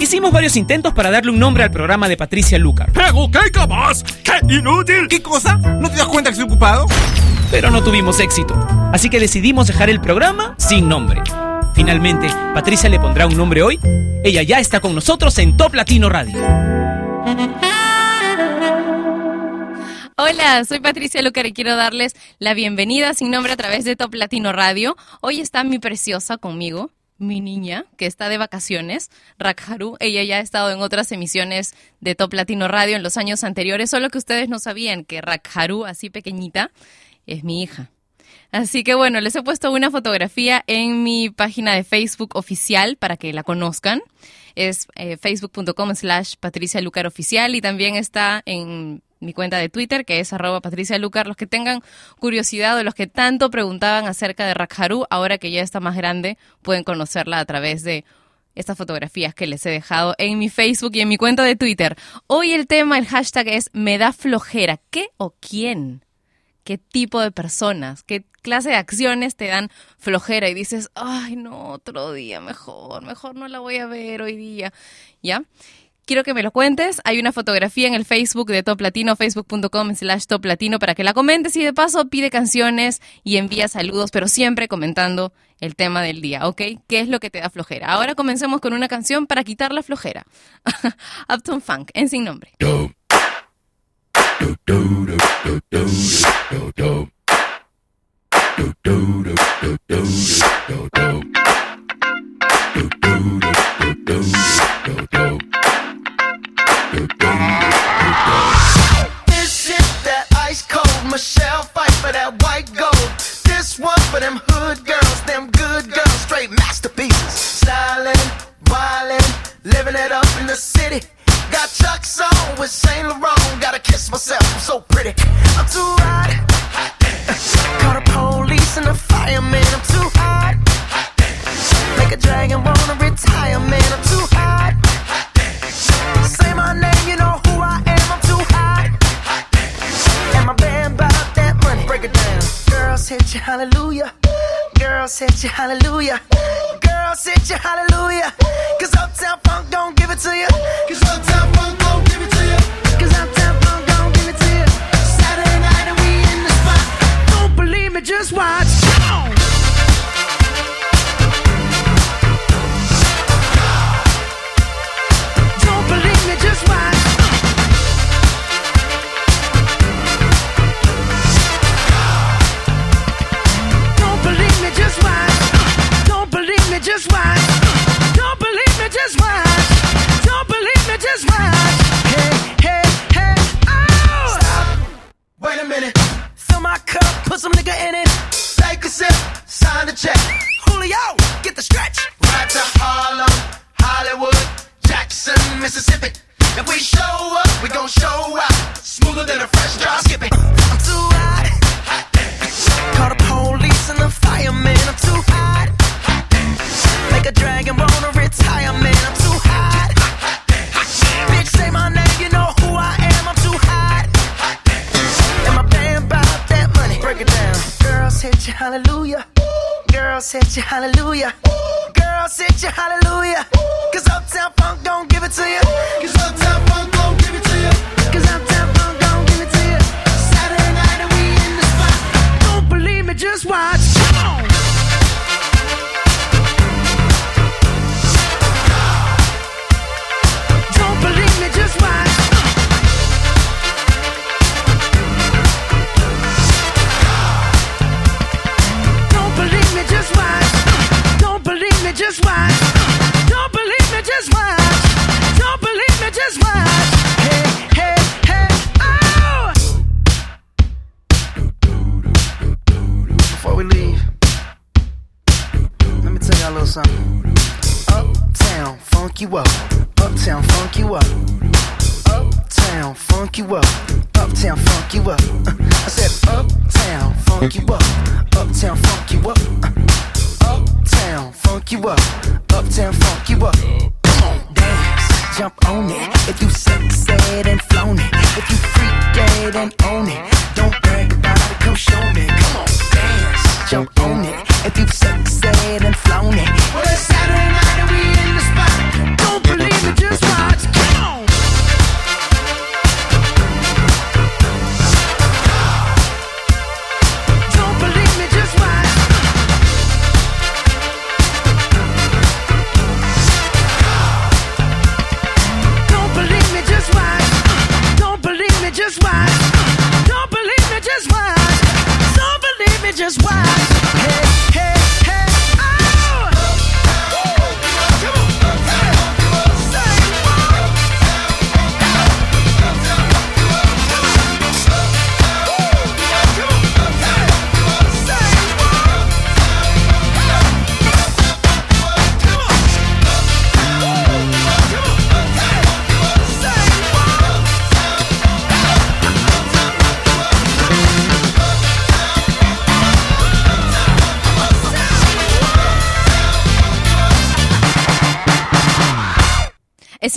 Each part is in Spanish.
Hicimos varios intentos para darle un nombre al programa de Patricia Lucar. ¡Pero qué capaz! ¡Qué inútil! ¿Qué cosa? ¿No te das cuenta que estoy ocupado? Pero no tuvimos éxito. Así que decidimos dejar el programa sin nombre. Finalmente, Patricia le pondrá un nombre hoy. Ella ya está con nosotros en Top Latino Radio. Hola, soy Patricia Lucar y quiero darles la bienvenida sin nombre a través de Top Latino Radio. Hoy está mi preciosa conmigo, mi niña, que está de vacaciones, Rakharu. Ella ya ha estado en otras emisiones de Top Latino Radio en los años anteriores, solo que ustedes no sabían que Rakharu, así pequeñita, es mi hija. Así que bueno, les he puesto una fotografía en mi página de Facebook oficial para que la conozcan. Es eh, facebook.com slash Patricia Lucar Oficial y también está en mi cuenta de Twitter, que es arroba Patricia Lucar. Los que tengan curiosidad o los que tanto preguntaban acerca de Rakharu, ahora que ya está más grande, pueden conocerla a través de estas fotografías que les he dejado en mi Facebook y en mi cuenta de Twitter. Hoy el tema, el hashtag es me da flojera. ¿Qué o quién? ¿Qué tipo de personas? ¿Qué clase de acciones te dan flojera y dices, ay, no, otro día, mejor, mejor no la voy a ver hoy día? ¿Ya? Quiero que me lo cuentes. Hay una fotografía en el Facebook de Top Latino, facebook.com slash Top Latino, para que la comentes y de paso pide canciones y envía saludos, pero siempre comentando el tema del día, ¿ok? ¿Qué es lo que te da flojera? Ahora comencemos con una canción para quitar la flojera. Upton Funk, en sin nombre. Michelle fight for that white gold. This one for them hood girls, them good girls, straight masterpieces. Styling, wildin', living it up in the city. Got Chuck's on with Saint said hallelujah.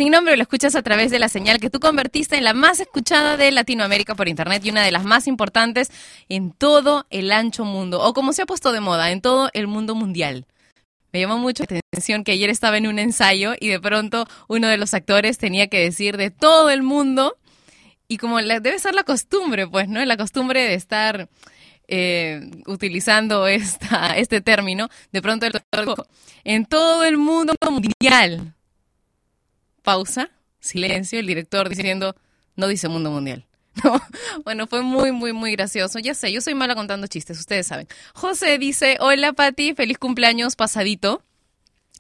Sin nombre, lo escuchas a través de la señal que tú convertiste en la más escuchada de Latinoamérica por internet y una de las más importantes en todo el ancho mundo, o como se ha puesto de moda, en todo el mundo mundial. Me llamó mucho la atención que ayer estaba en un ensayo y de pronto uno de los actores tenía que decir de todo el mundo y como debe ser la costumbre, pues, ¿no? La costumbre de estar eh, utilizando esta, este término, de pronto el en todo el mundo mundial. Pausa, silencio, el director diciendo, no dice mundo mundial. No, bueno, fue muy, muy, muy gracioso. Ya sé, yo soy mala contando chistes, ustedes saben. José dice, hola Pati, feliz cumpleaños pasadito.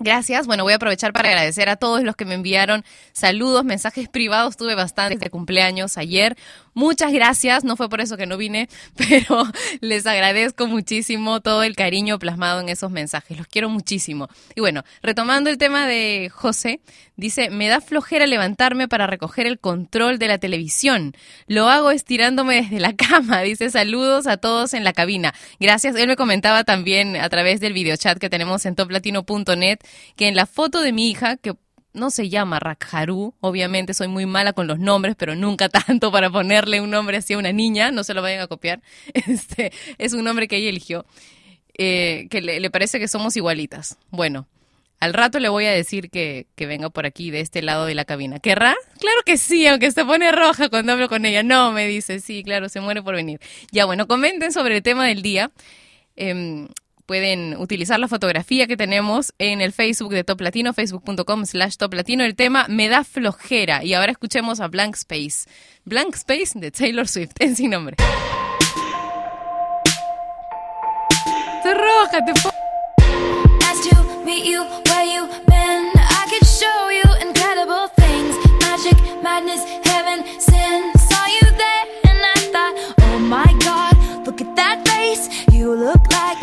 Gracias. Bueno, voy a aprovechar para agradecer a todos los que me enviaron saludos, mensajes privados. Tuve bastantes de cumpleaños ayer. Muchas gracias. No fue por eso que no vine, pero les agradezco muchísimo todo el cariño plasmado en esos mensajes. Los quiero muchísimo. Y bueno, retomando el tema de José, dice, me da flojera levantarme para recoger el control de la televisión. Lo hago estirándome desde la cama. Dice, saludos a todos en la cabina. Gracias. Él me comentaba también a través del videochat que tenemos en toplatino.net que en la foto de mi hija, que no se llama Rakharu, obviamente soy muy mala con los nombres, pero nunca tanto para ponerle un nombre así a una niña, no se lo vayan a copiar. Este es un nombre que ella eligió, eh, que le, parece que somos igualitas. Bueno, al rato le voy a decir que, que venga por aquí, de este lado de la cabina. ¿Querrá? Claro que sí, aunque se pone roja cuando hablo con ella. No, me dice, sí, claro, se muere por venir. Ya, bueno, comenten sobre el tema del día. Em, pueden utilizar la fotografía que tenemos en el Facebook de Top Latino, facebook.com slash Top Latino. El tema me da flojera. Y ahora escuchemos a Blank Space. Blank Space de Taylor Swift, en sin nombre. Estoy roja, te po- Nice to meet you where you been. I could show you incredible things. Magic, madness, heaven, sin. Saw you there and I thought, oh my god, look at that face. You look like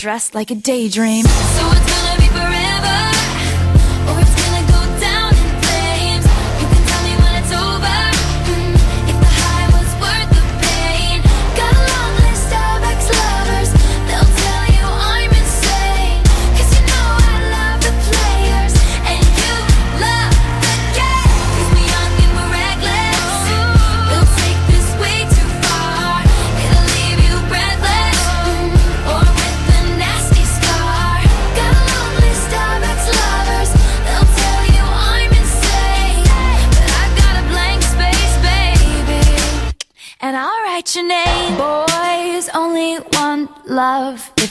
Dressed like a daydream. So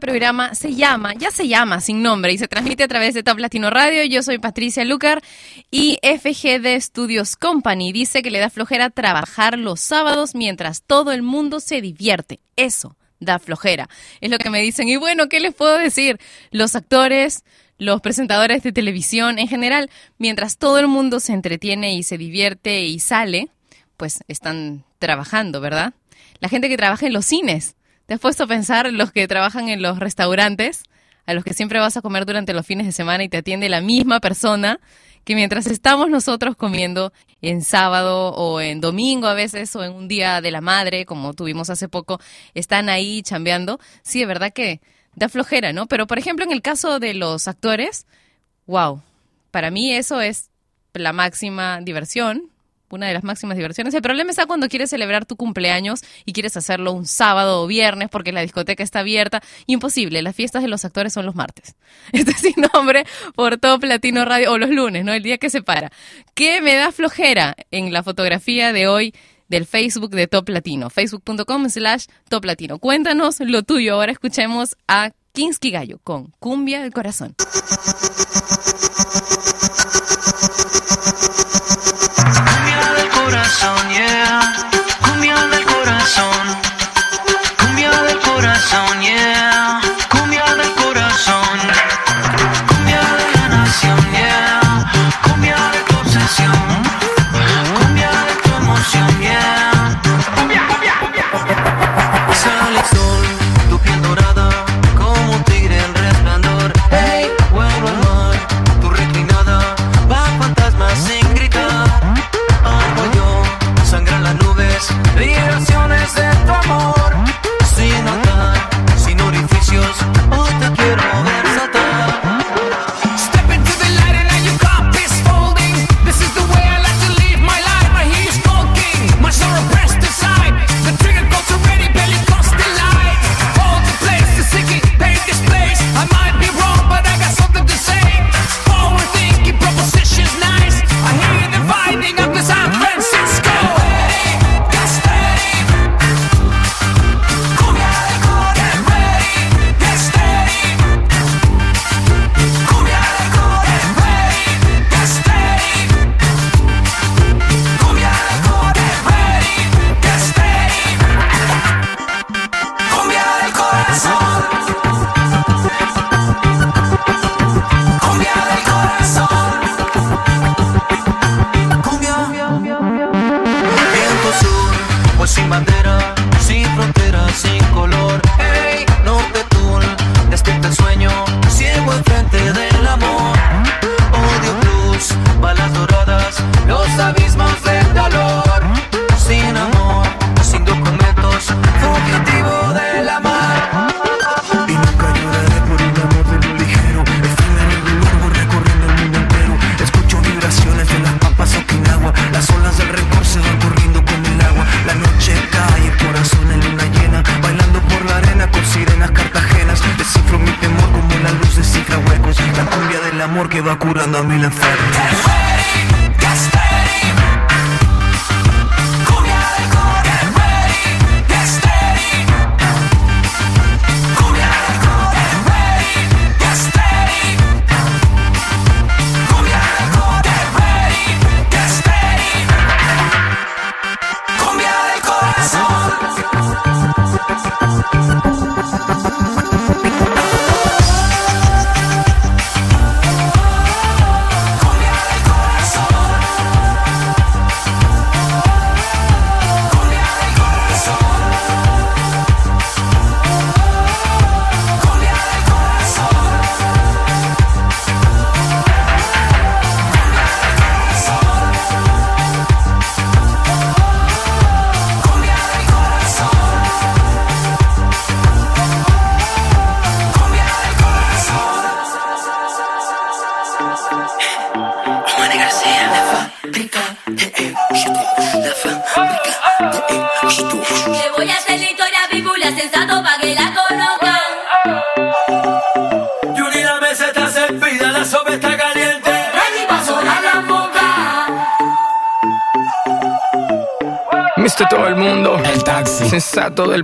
programa se llama, ya se llama sin nombre y se transmite a través de Top Radio. Yo soy Patricia Lucar y FGD Studios Company dice que le da flojera trabajar los sábados mientras todo el mundo se divierte. Eso da flojera. Es lo que me dicen. Y bueno, ¿qué les puedo decir? Los actores, los presentadores de televisión en general, mientras todo el mundo se entretiene y se divierte y sale, pues están trabajando, ¿verdad? La gente que trabaja en los cines. ¿Te has puesto a pensar los que trabajan en los restaurantes, a los que siempre vas a comer durante los fines de semana y te atiende la misma persona que mientras estamos nosotros comiendo en sábado o en domingo a veces o en un día de la madre, como tuvimos hace poco, están ahí chambeando? Sí, de verdad que da flojera, ¿no? Pero por ejemplo, en el caso de los actores, wow, para mí eso es la máxima diversión, una de las máximas diversiones. El problema está cuando quieres celebrar tu cumpleaños y quieres hacerlo un sábado o viernes porque la discoteca está abierta. Imposible, las fiestas de los actores son los martes. Este sin nombre por Top Latino Radio, o los lunes, ¿no? El día que se para. ¿Qué me da flojera en la fotografía de hoy? del Facebook de Top Latino, facebook.com slash Top Latino. Cuéntanos lo tuyo. Ahora escuchemos a Kinsky Gallo con Cumbia del Corazón. Corazón, yeah. Va curando a mil enfermos.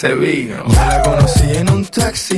se vino. La conocí en un taxi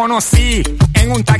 conocí en un taxi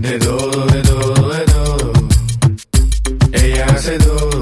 De todo, de todo, de todo. Ella hace todo.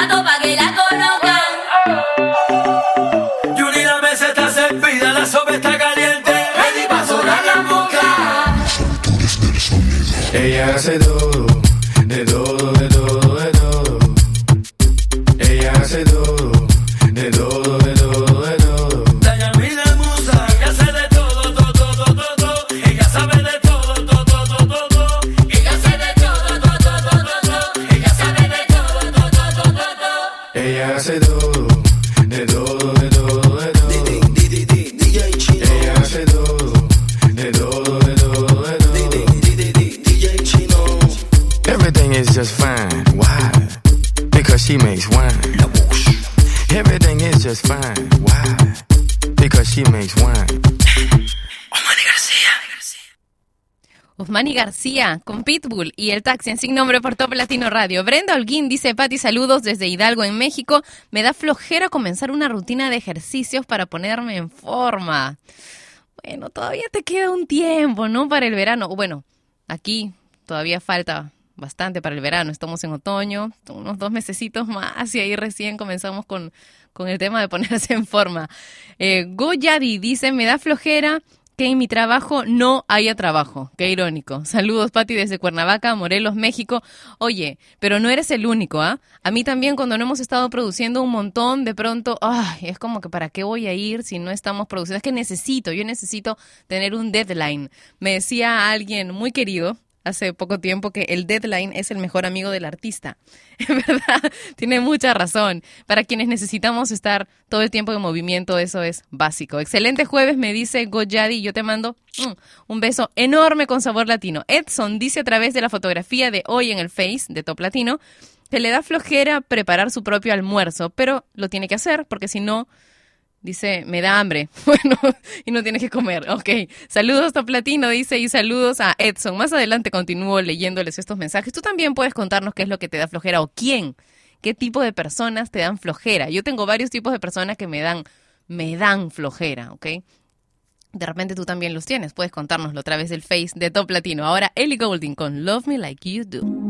datos para que la conozcan. Juni, la mesa está servida, la sopa está caliente. Ready para sonar la boca. Los del sonido. Ella hace todo Osmani García con Pitbull y el taxi en sin nombre por Top Latino Radio. Brenda Holguín dice, Pati, saludos desde Hidalgo en México. Me da flojera comenzar una rutina de ejercicios para ponerme en forma. Bueno, todavía te queda un tiempo, ¿no? Para el verano. Bueno, aquí todavía falta bastante para el verano. Estamos en otoño, unos dos mesecitos más y ahí recién comenzamos con, con el tema de ponerse en forma. Eh, Goyadi dice, me da flojera que en mi trabajo no haya trabajo. Qué irónico. Saludos, Pati, desde Cuernavaca, Morelos, México. Oye, pero no eres el único, ¿ah? A mí también cuando no hemos estado produciendo un montón, de pronto, ay, es como que ¿para qué voy a ir si no estamos produciendo? Es que necesito, yo necesito tener un deadline. Me decía alguien muy querido, hace poco tiempo que el deadline es el mejor amigo del artista. En verdad, tiene mucha razón. Para quienes necesitamos estar todo el tiempo en movimiento, eso es básico. Excelente jueves, me dice Goyadi. Yo te mando mm, un beso enorme con sabor latino. Edson dice a través de la fotografía de hoy en el Face de Top Latino que le da flojera preparar su propio almuerzo, pero lo tiene que hacer porque si no Dice, me da hambre. Bueno, y no tienes que comer. Ok. Saludos a Platino, dice, y saludos a Edson. Más adelante continúo leyéndoles estos mensajes. Tú también puedes contarnos qué es lo que te da flojera o quién, qué tipo de personas te dan flojera. Yo tengo varios tipos de personas que me dan, me dan flojera, ¿ok? De repente tú también los tienes. Puedes contárnoslo a través del Face de Top Latino. Ahora Ellie Goulding con Love Me Like You Do.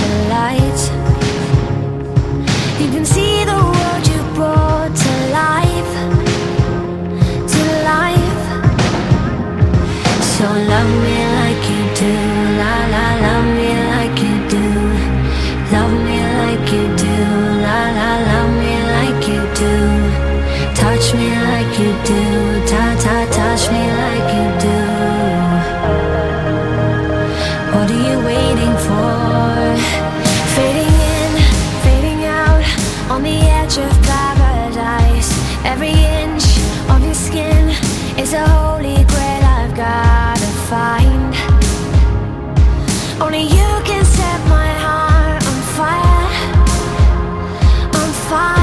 inch of your skin is a holy grail I've gotta find. Only you can set my heart on fire, on fire.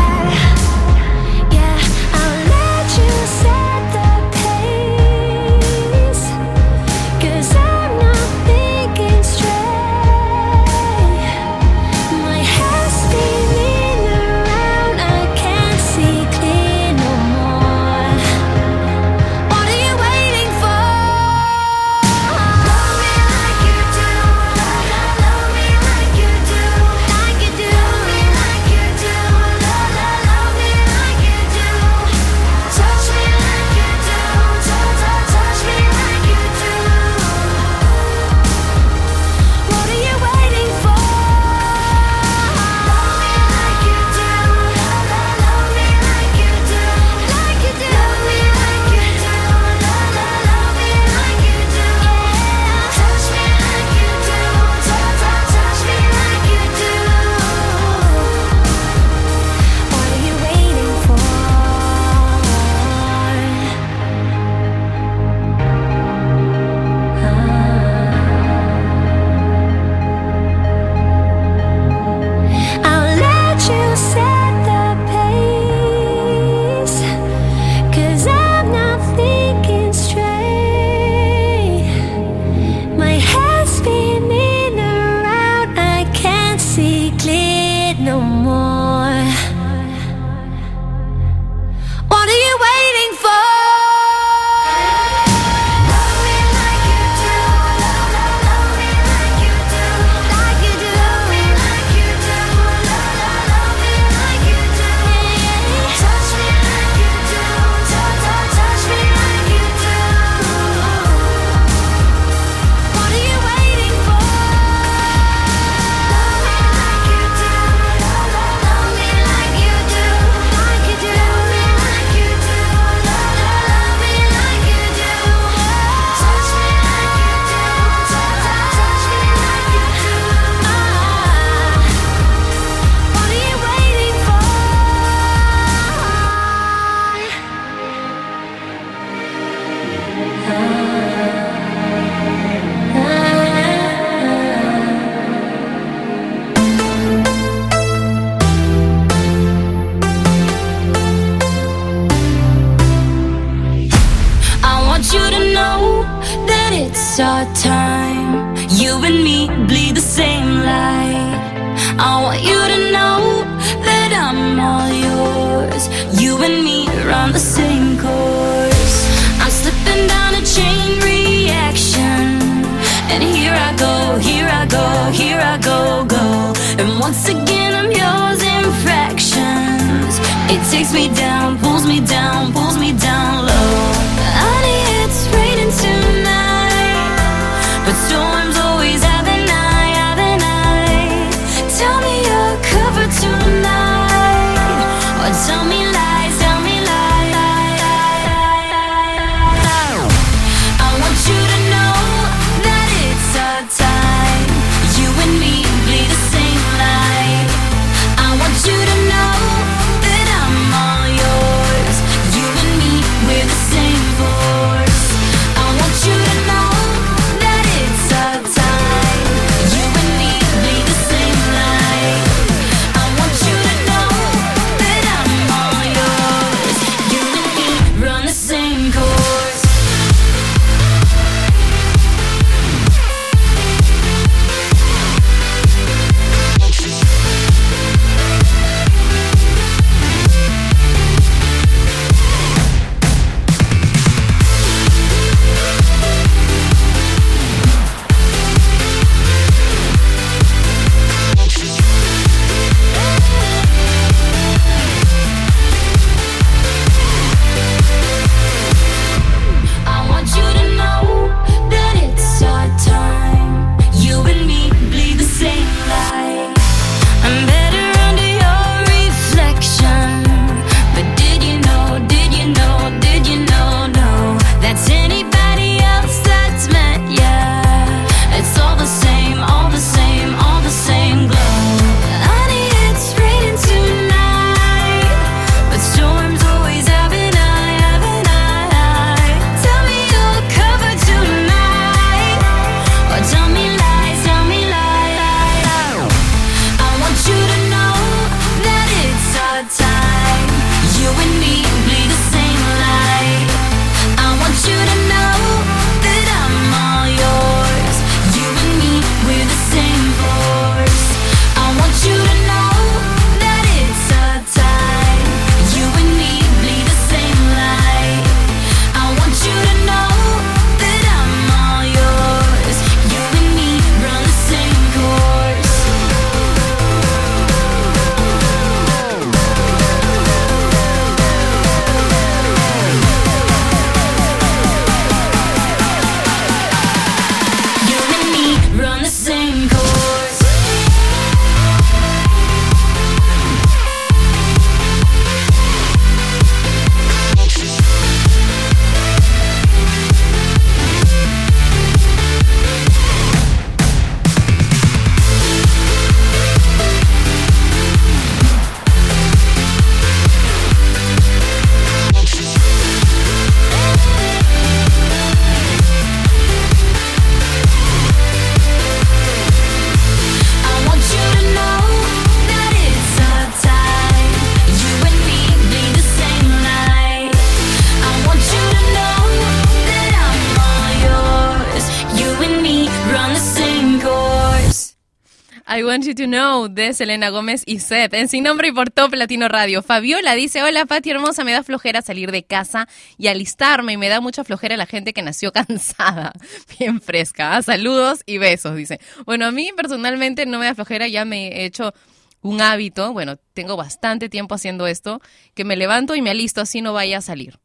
You Know de Selena Gómez y Seth en Sin Nombre y por Top Latino Radio. Fabiola dice, hola Pati hermosa, me da flojera salir de casa y alistarme y me da mucha flojera la gente que nació cansada. Bien fresca. ¿ah? Saludos y besos, dice. Bueno, a mí personalmente no me da flojera, ya me he hecho un hábito, bueno, tengo bastante tiempo haciendo esto, que me levanto y me alisto así no vaya a salir.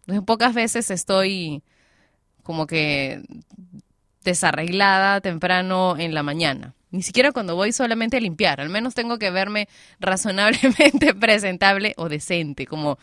Entonces, pocas veces estoy como que desarreglada temprano en la mañana. Ni siquiera cuando voy solamente a limpiar. Al menos tengo que verme razonablemente presentable o decente, como,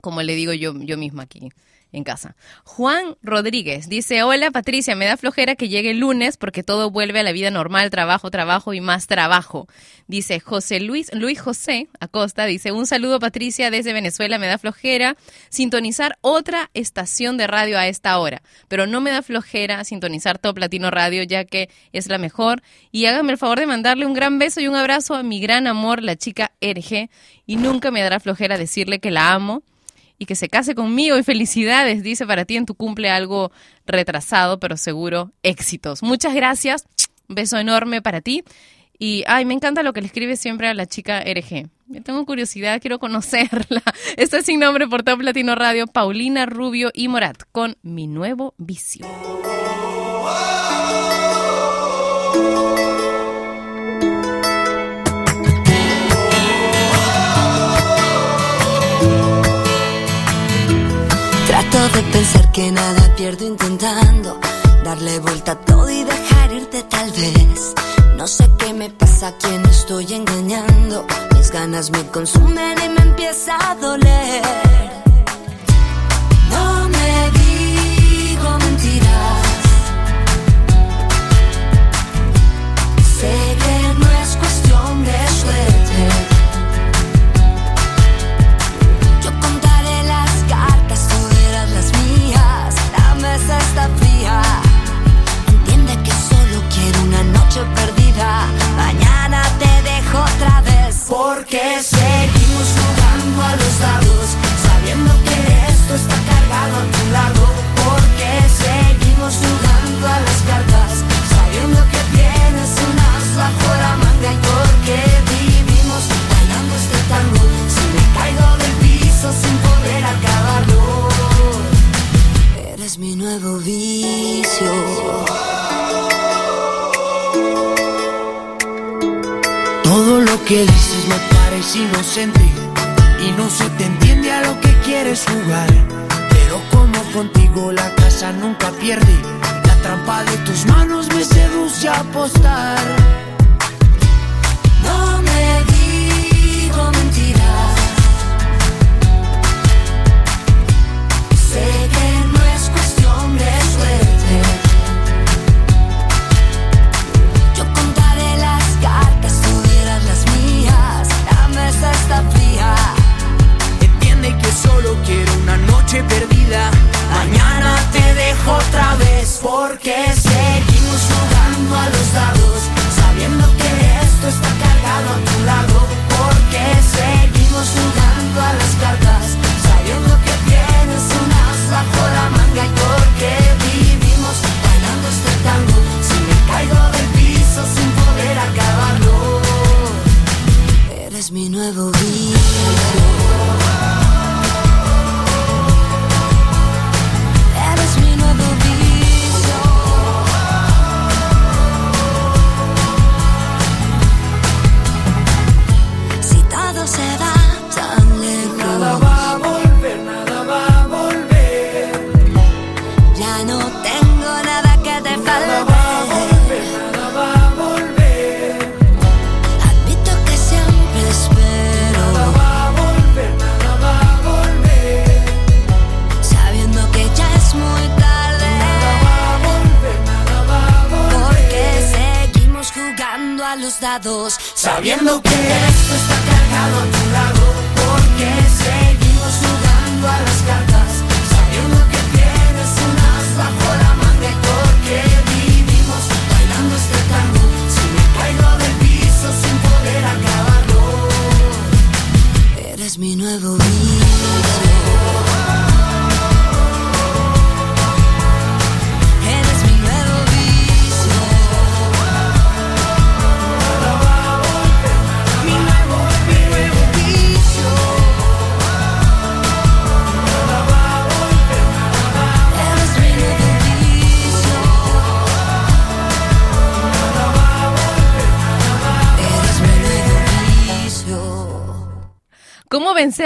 como le digo yo, yo misma aquí en casa. Juan Rodríguez dice, hola Patricia, me da flojera que llegue el lunes porque todo vuelve a la vida normal, trabajo, trabajo y más trabajo. Dice José Luis, Luis José Acosta, dice, un saludo Patricia desde Venezuela, me da flojera sintonizar otra estación de radio a esta hora, pero no me da flojera sintonizar Top Latino Radio ya que es la mejor. Y hágame el favor de mandarle un gran beso y un abrazo a mi gran amor, la chica Erge, y nunca me dará flojera decirle que la amo y que se case conmigo y felicidades, dice para ti en tu cumple algo retrasado, pero seguro éxitos. Muchas gracias Un beso enorme para ti. Y, ay, me encanta lo que le escribe siempre a la chica RG. Yo tengo curiosidad, quiero conocerla. Está es sin nombre por Top Latino Radio, Paulina Rubio y Morat, con Mi Nuevo Vicio. De pensar que nada pierdo intentando darle vuelta a todo y dejar irte tal vez. No sé qué me pasa, a quién estoy engañando. Mis ganas me consumen y me empieza a doler. Porque seguimos jugando a los dados. Sabiendo que esto está cargado a tu lado. Porque seguimos jugando a las cartas. Sabiendo que tienes un as bajo la manga. Y porque vivimos bailando este tango. Si me caigo del piso sin poder acabarlo. Eres mi nuevo vicio. Todo lo que dices parece inocente y no se te entiende a lo que quieres jugar. Pero como contigo la casa nunca pierde, la trampa de tus manos me seduce a apostar. Solo quiero una noche perdida. Mañana te dejo otra vez porque seguimos jugando a los dados, sabiendo que esto está cargado a tu lado. Porque seguimos jugando a las cartas, Sabiendo que esto está cargado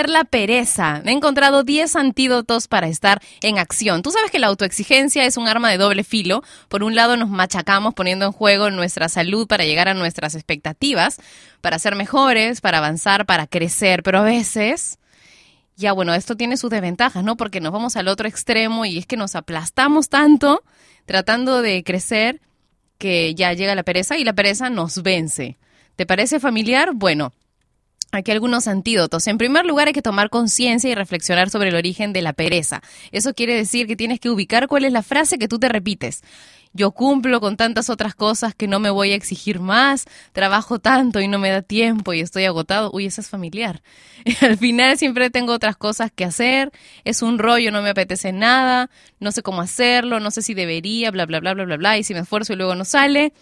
la pereza? He encontrado 10 antídotos para estar en acción. Tú sabes que la autoexigencia es un arma de doble filo. Por un lado nos machacamos poniendo en juego nuestra salud para llegar a nuestras expectativas, para ser mejores, para avanzar, para crecer, pero a veces... Ya bueno, esto tiene sus desventajas, ¿no? Porque nos vamos al otro extremo y es que nos aplastamos tanto tratando de crecer que ya llega la pereza y la pereza nos vence. ¿Te parece familiar? Bueno, Aquí algunos antídotos. En primer lugar, hay que tomar conciencia y reflexionar sobre el origen de la pereza. Eso quiere decir que tienes que ubicar cuál es la frase que tú te repites. Yo cumplo con tantas otras cosas que no me voy a exigir más, trabajo tanto y no me da tiempo y estoy agotado. Uy, eso es familiar. Al final siempre tengo otras cosas que hacer, es un rollo, no me apetece nada, no sé cómo hacerlo, no sé si debería, bla, bla, bla, bla, bla, bla, y si me esfuerzo y luego no sale.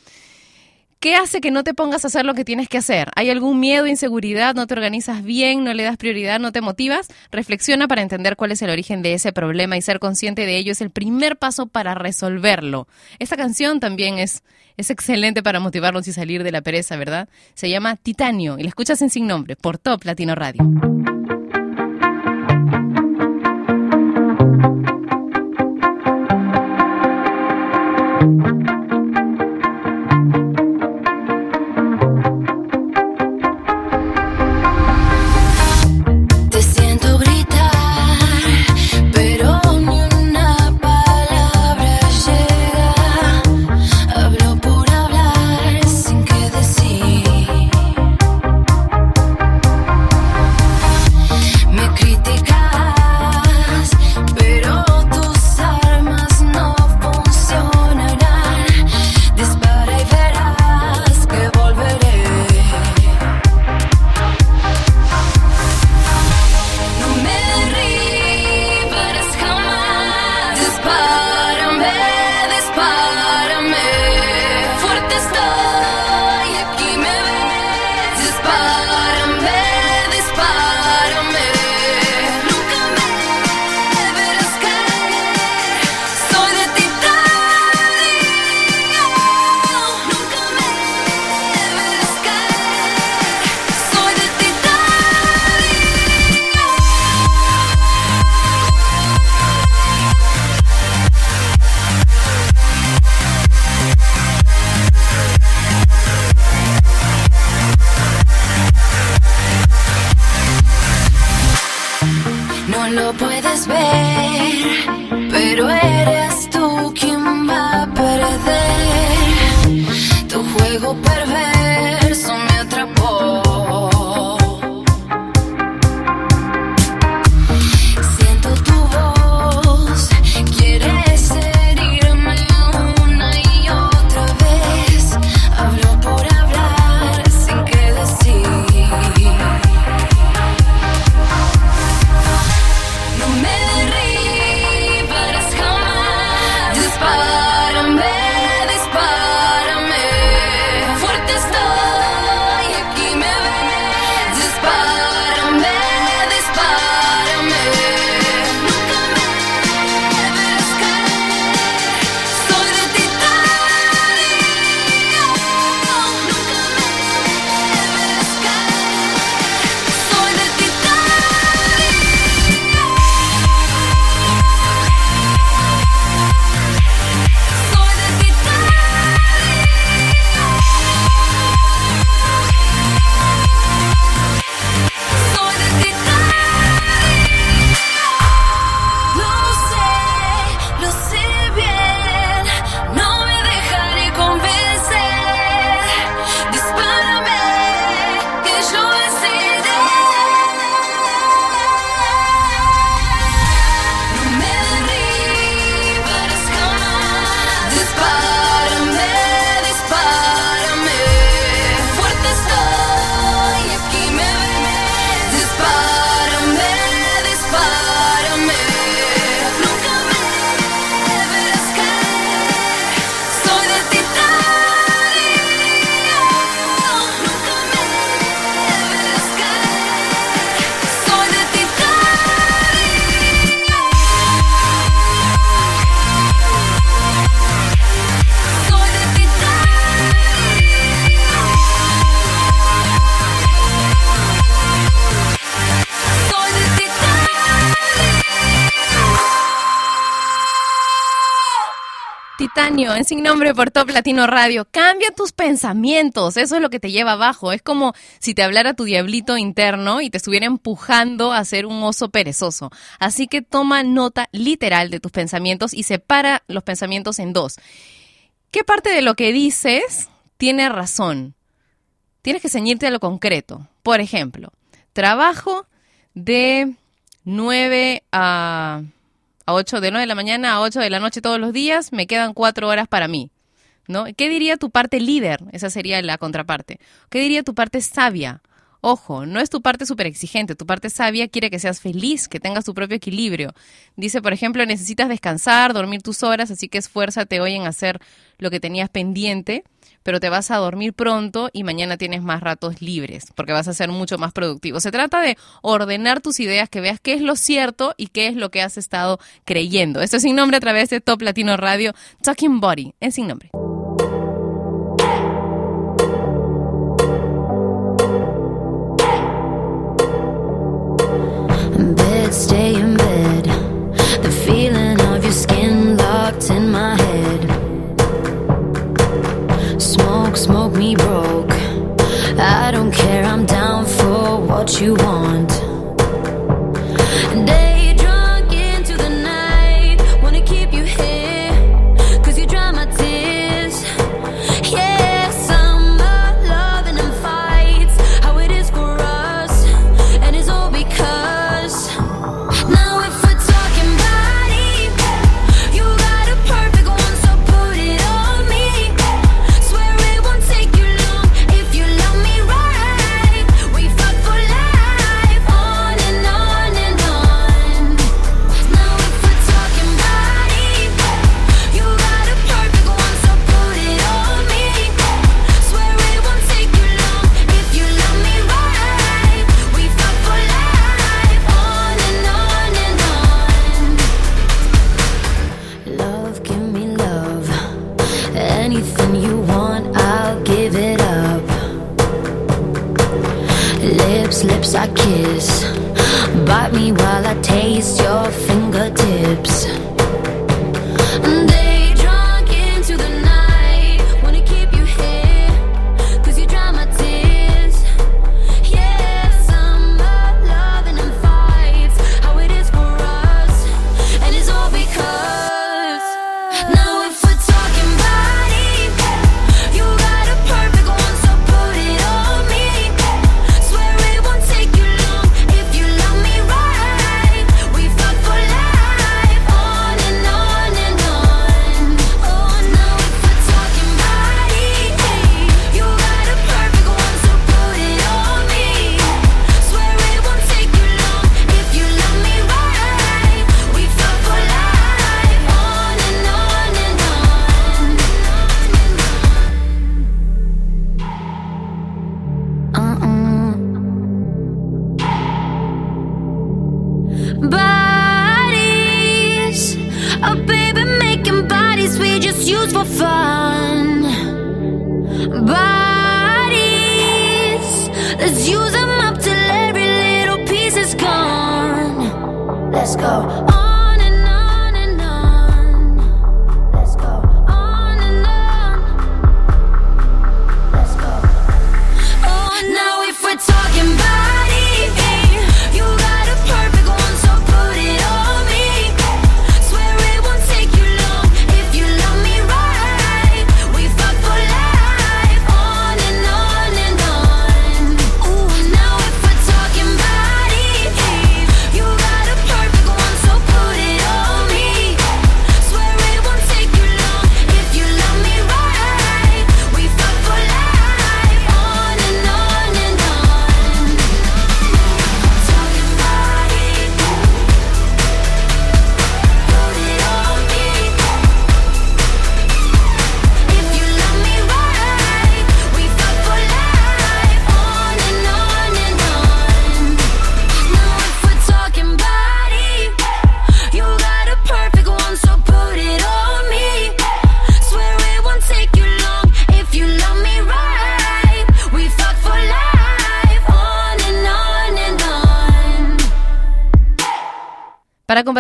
¿Qué hace que no te pongas a hacer lo que tienes que hacer? ¿Hay algún miedo, inseguridad? ¿No te organizas bien? ¿No le das prioridad? ¿No te motivas? Reflexiona para entender cuál es el origen de ese problema y ser consciente de ello es el primer paso para resolverlo. Esta canción también es, es excelente para motivarnos y salir de la pereza, ¿verdad? Se llama Titanio y la escuchas en Sin Nombre por Top Latino Radio. En Sin Nombre por Top Latino Radio. Cambia tus pensamientos, eso es lo que te lleva abajo. Es como si te hablara tu diablito interno y te estuviera empujando a ser un oso perezoso. Así que toma nota literal de tus pensamientos y separa los pensamientos en dos. ¿Qué parte de lo que dices tiene razón? Tienes que ceñirte a lo concreto. Por ejemplo, trabajo de 9 a, a 8, de 9 de la mañana a 8 de la noche todos los días, me quedan 4 horas para mí. ¿no? ¿Qué diría tu parte líder? Esa sería la contraparte. ¿Qué diría tu parte sabia? Ojo, no es tu parte súper exigente, tu parte sabia quiere que seas feliz, que tengas tu propio equilibrio. Dice, por ejemplo, necesitas descansar, dormir tus horas, así que esfuérzate hoy en hacer lo que tenías pendiente, pero te vas a dormir pronto y mañana tienes más ratos libres porque vas a ser mucho más productivo. Se trata de ordenar tus ideas, que veas qué es lo cierto y qué es lo que has estado creyendo. Esto es sin nombre a través de Top Latino Radio, Talking Body, en sin nombre. what you want.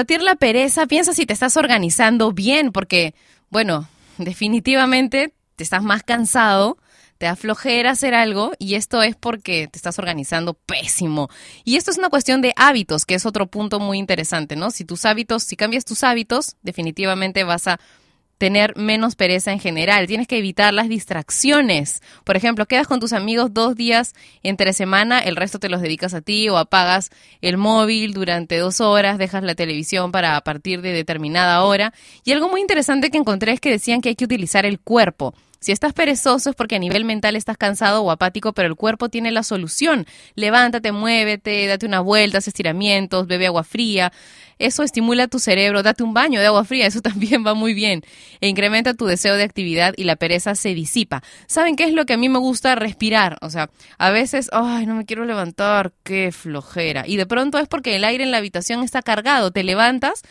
combatir la pereza, piensa si te estás organizando bien, porque, bueno, definitivamente te estás más cansado, te da flojera hacer algo y esto es porque te estás organizando pésimo. Y esto es una cuestión de hábitos, que es otro punto muy interesante, ¿no? Si tus hábitos, si cambias tus hábitos, definitivamente vas a tener menos pereza en general. Tienes que evitar las distracciones. Por ejemplo, quedas con tus amigos dos días entre semana, el resto te los dedicas a ti o apagas el móvil durante dos horas, dejas la televisión para a partir de determinada hora. Y algo muy interesante que encontré es que decían que hay que utilizar el cuerpo. Si estás perezoso es porque a nivel mental estás cansado o apático, pero el cuerpo tiene la solución. Levántate, muévete, date una vuelta, haz estiramientos, bebe agua fría. Eso estimula tu cerebro, date un baño de agua fría, eso también va muy bien. E incrementa tu deseo de actividad y la pereza se disipa. ¿Saben qué es lo que a mí me gusta? Respirar. O sea, a veces, ay, no me quiero levantar, qué flojera. Y de pronto es porque el aire en la habitación está cargado, te levantas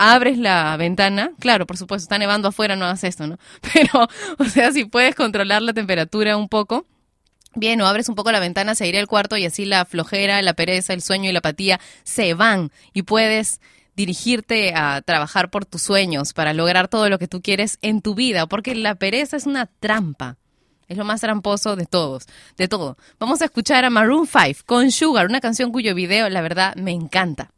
abres la ventana, claro, por supuesto, está nevando afuera, no hagas esto, ¿no? Pero, o sea, si puedes controlar la temperatura un poco. Bien, o abres un poco la ventana, se irá el cuarto y así la flojera, la pereza, el sueño y la apatía se van y puedes dirigirte a trabajar por tus sueños, para lograr todo lo que tú quieres en tu vida, porque la pereza es una trampa. Es lo más tramposo de todos, de todo. Vamos a escuchar a Maroon 5 con Sugar, una canción cuyo video, la verdad, me encanta.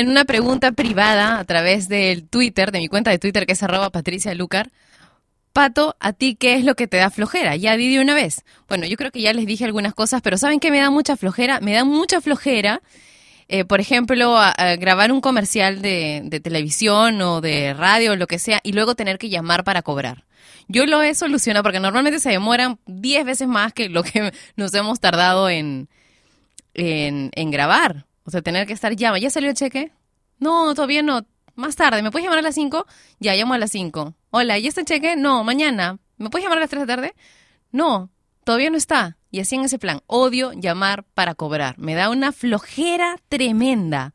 en una pregunta privada a través del Twitter, de mi cuenta de Twitter que es arroba Patricia Lucar. Pato, ¿a ti qué es lo que te da flojera? Ya di de una vez. Bueno, yo creo que ya les dije algunas cosas, pero ¿saben qué me da mucha flojera? Me da mucha flojera, eh, por ejemplo, grabar un comercial de, de televisión o de radio o lo que sea y luego tener que llamar para cobrar. Yo lo he solucionado porque normalmente se demoran 10 veces más que lo que nos hemos tardado en grabar. O tener que estar llama. ¿Ya salió el cheque? No, todavía no. Más tarde. ¿Me puedes llamar a las 5? Ya, llamo a las 5. Hola, ¿ya está el cheque? No, mañana. ¿Me puedes llamar a las 3 de la tarde? No, todavía no está. Y así en ese plan. Odio llamar para cobrar. Me da una flojera tremenda.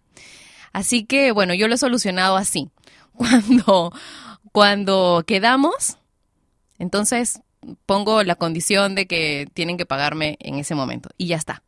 Así que, bueno, yo lo he solucionado así. Cuando, cuando quedamos, entonces pongo la condición de que tienen que pagarme en ese momento. Y ya está.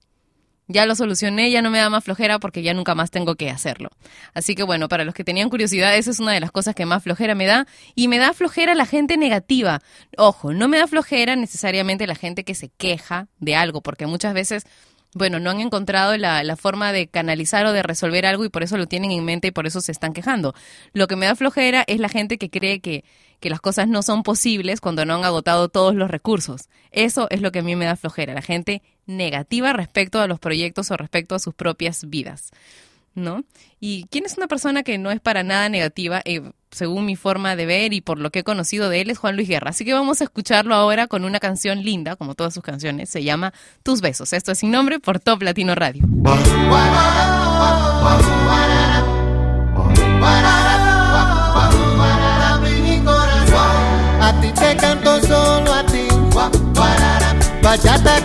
Ya lo solucioné, ya no me da más flojera porque ya nunca más tengo que hacerlo. Así que bueno, para los que tenían curiosidad, esa es una de las cosas que más flojera me da. Y me da flojera la gente negativa. Ojo, no me da flojera necesariamente la gente que se queja de algo, porque muchas veces, bueno, no han encontrado la, la forma de canalizar o de resolver algo y por eso lo tienen en mente y por eso se están quejando. Lo que me da flojera es la gente que cree que, que las cosas no son posibles cuando no han agotado todos los recursos. Eso es lo que a mí me da flojera, la gente negativa respecto a los proyectos o respecto a sus propias vidas. ¿No? ¿Y quién es una persona que no es para nada negativa, eh, según mi forma de ver y por lo que he conocido de él, es Juan Luis Guerra? Así que vamos a escucharlo ahora con una canción linda, como todas sus canciones, se llama Tus Besos. Esto es sin nombre por Top Latino Radio. A ti te canto solo a ti. Bachata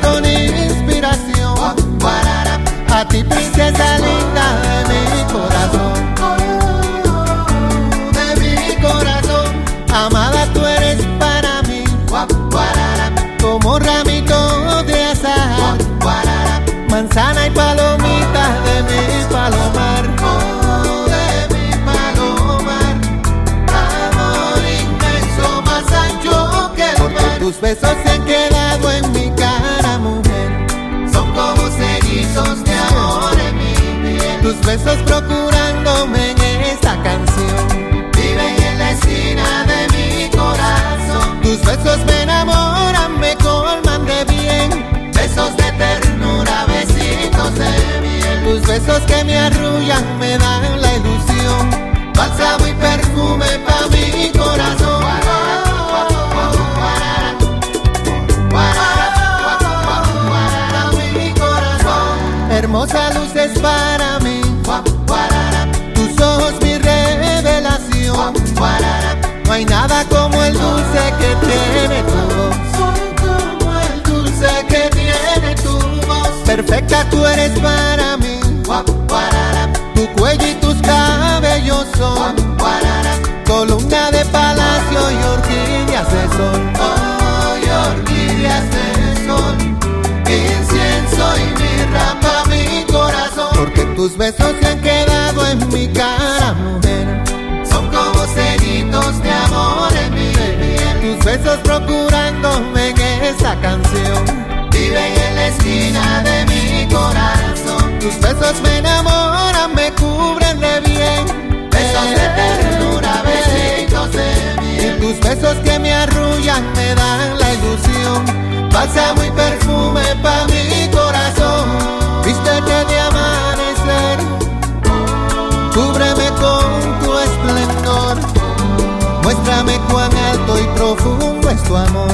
Manzana y palomita de mi palomar. Oh, de mi palomar. Amor inmenso, más ancho que el mar. Tus besos se han quedado en mi cara, mujer. Son como cerizos de Tus besos procurándome en esta canción. Viven en la esquina de mi corazón. Tus besos me enamoran, me colman de bien. Besos de ternura, besitos de miel. Tus besos que me arrullan, me dan la ilusión. Bálsamo y perfume pa' mi tiene tu voz. Como el dulce que tiene tu voz. Perfecta tú eres para mí. Tu cuello y tus cabellos son columna de palacio y orquídeas de sol. Oh, y orquídeas de sol. Incienso y mirra pa' mi corazón. Porque tus besos se han quedado en mi cara, mujer. Son como ceritos de amor en mi besos procurándome en esa canción. Viven en la esquina de mi corazón. Tus besos me enamoran, me cubren de bien. Besos de ternura, besitos de miel. Y tus besos que me arrullan me dan la ilusión. Bálsamo y perfume pa' mi y profundo es tu amor.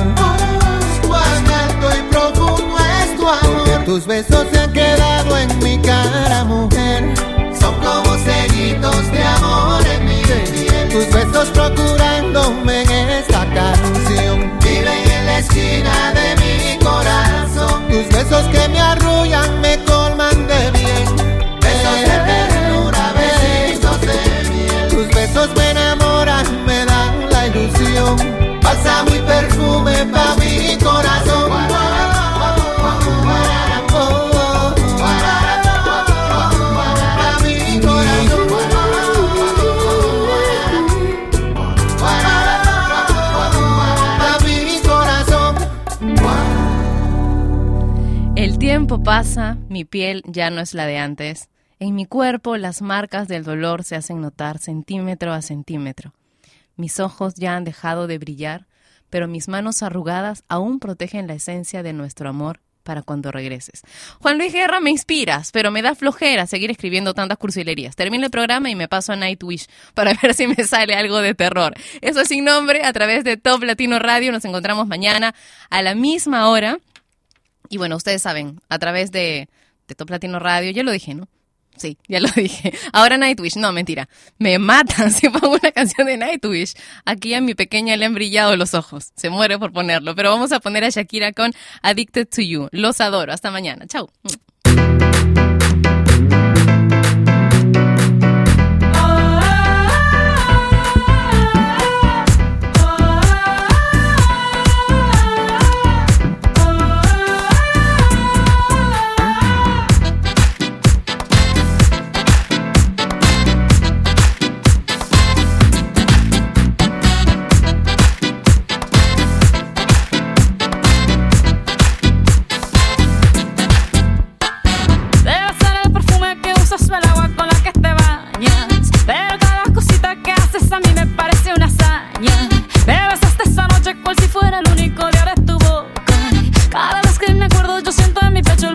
Cuán alto y profundo es tu amor. Tus besos se han quedado en mi cara, mujer. Son como ceritos de amor en mi piel. Tus besos procurándome en esta canción. Viven en la esquina de mi corazón. Tus besos que me arrullan, me colman de bien. Besos de ternura, besitos de miel. Tus besos me dan la ilusión. Bálsamo y perfume. Pa' mi corazón. El tiempo pasa, mi piel ya no es la de antes. En mi cuerpo las marcas del dolor se hacen notar centímetro a centímetro. Mis ojos ya han dejado de brillar, pero mis manos arrugadas aún protegen la esencia de nuestro amor para cuando regreses. Juan Luis Guerra, me inspiras, pero me da flojera seguir escribiendo tantas cursilerías. Termino el programa y me paso a Nightwish para ver si me sale algo de terror. Eso es sin nombre a través de Top Latino Radio. Nos encontramos mañana a la misma hora. Y bueno, ustedes saben, a través de, de Top Latino Radio, ya lo dije, ¿no? Sí, ya lo dije. Ahora Nightwish, no, mentira. Me matan si pongo una canción de Nightwish. Aquí a mi pequeña le han brillado los ojos. Se muere por ponerlo. Pero vamos a poner a Shakira con Addicted to You. Los adoro. Hasta mañana. Chau.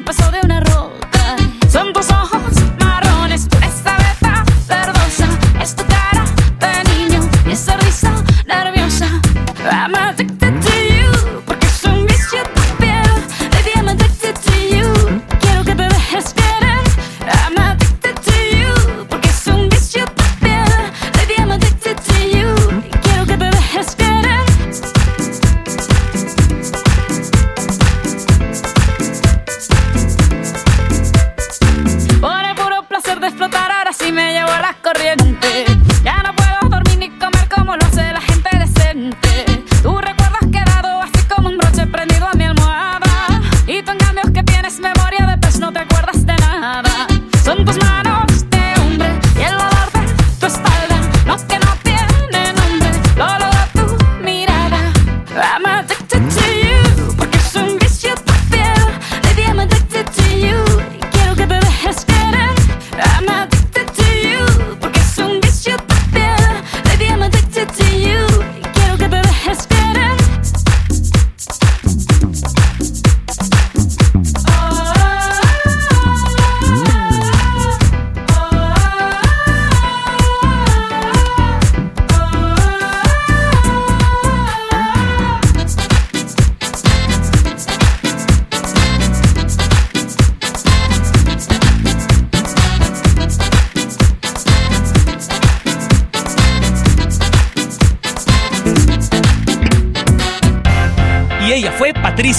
Peso de una roca.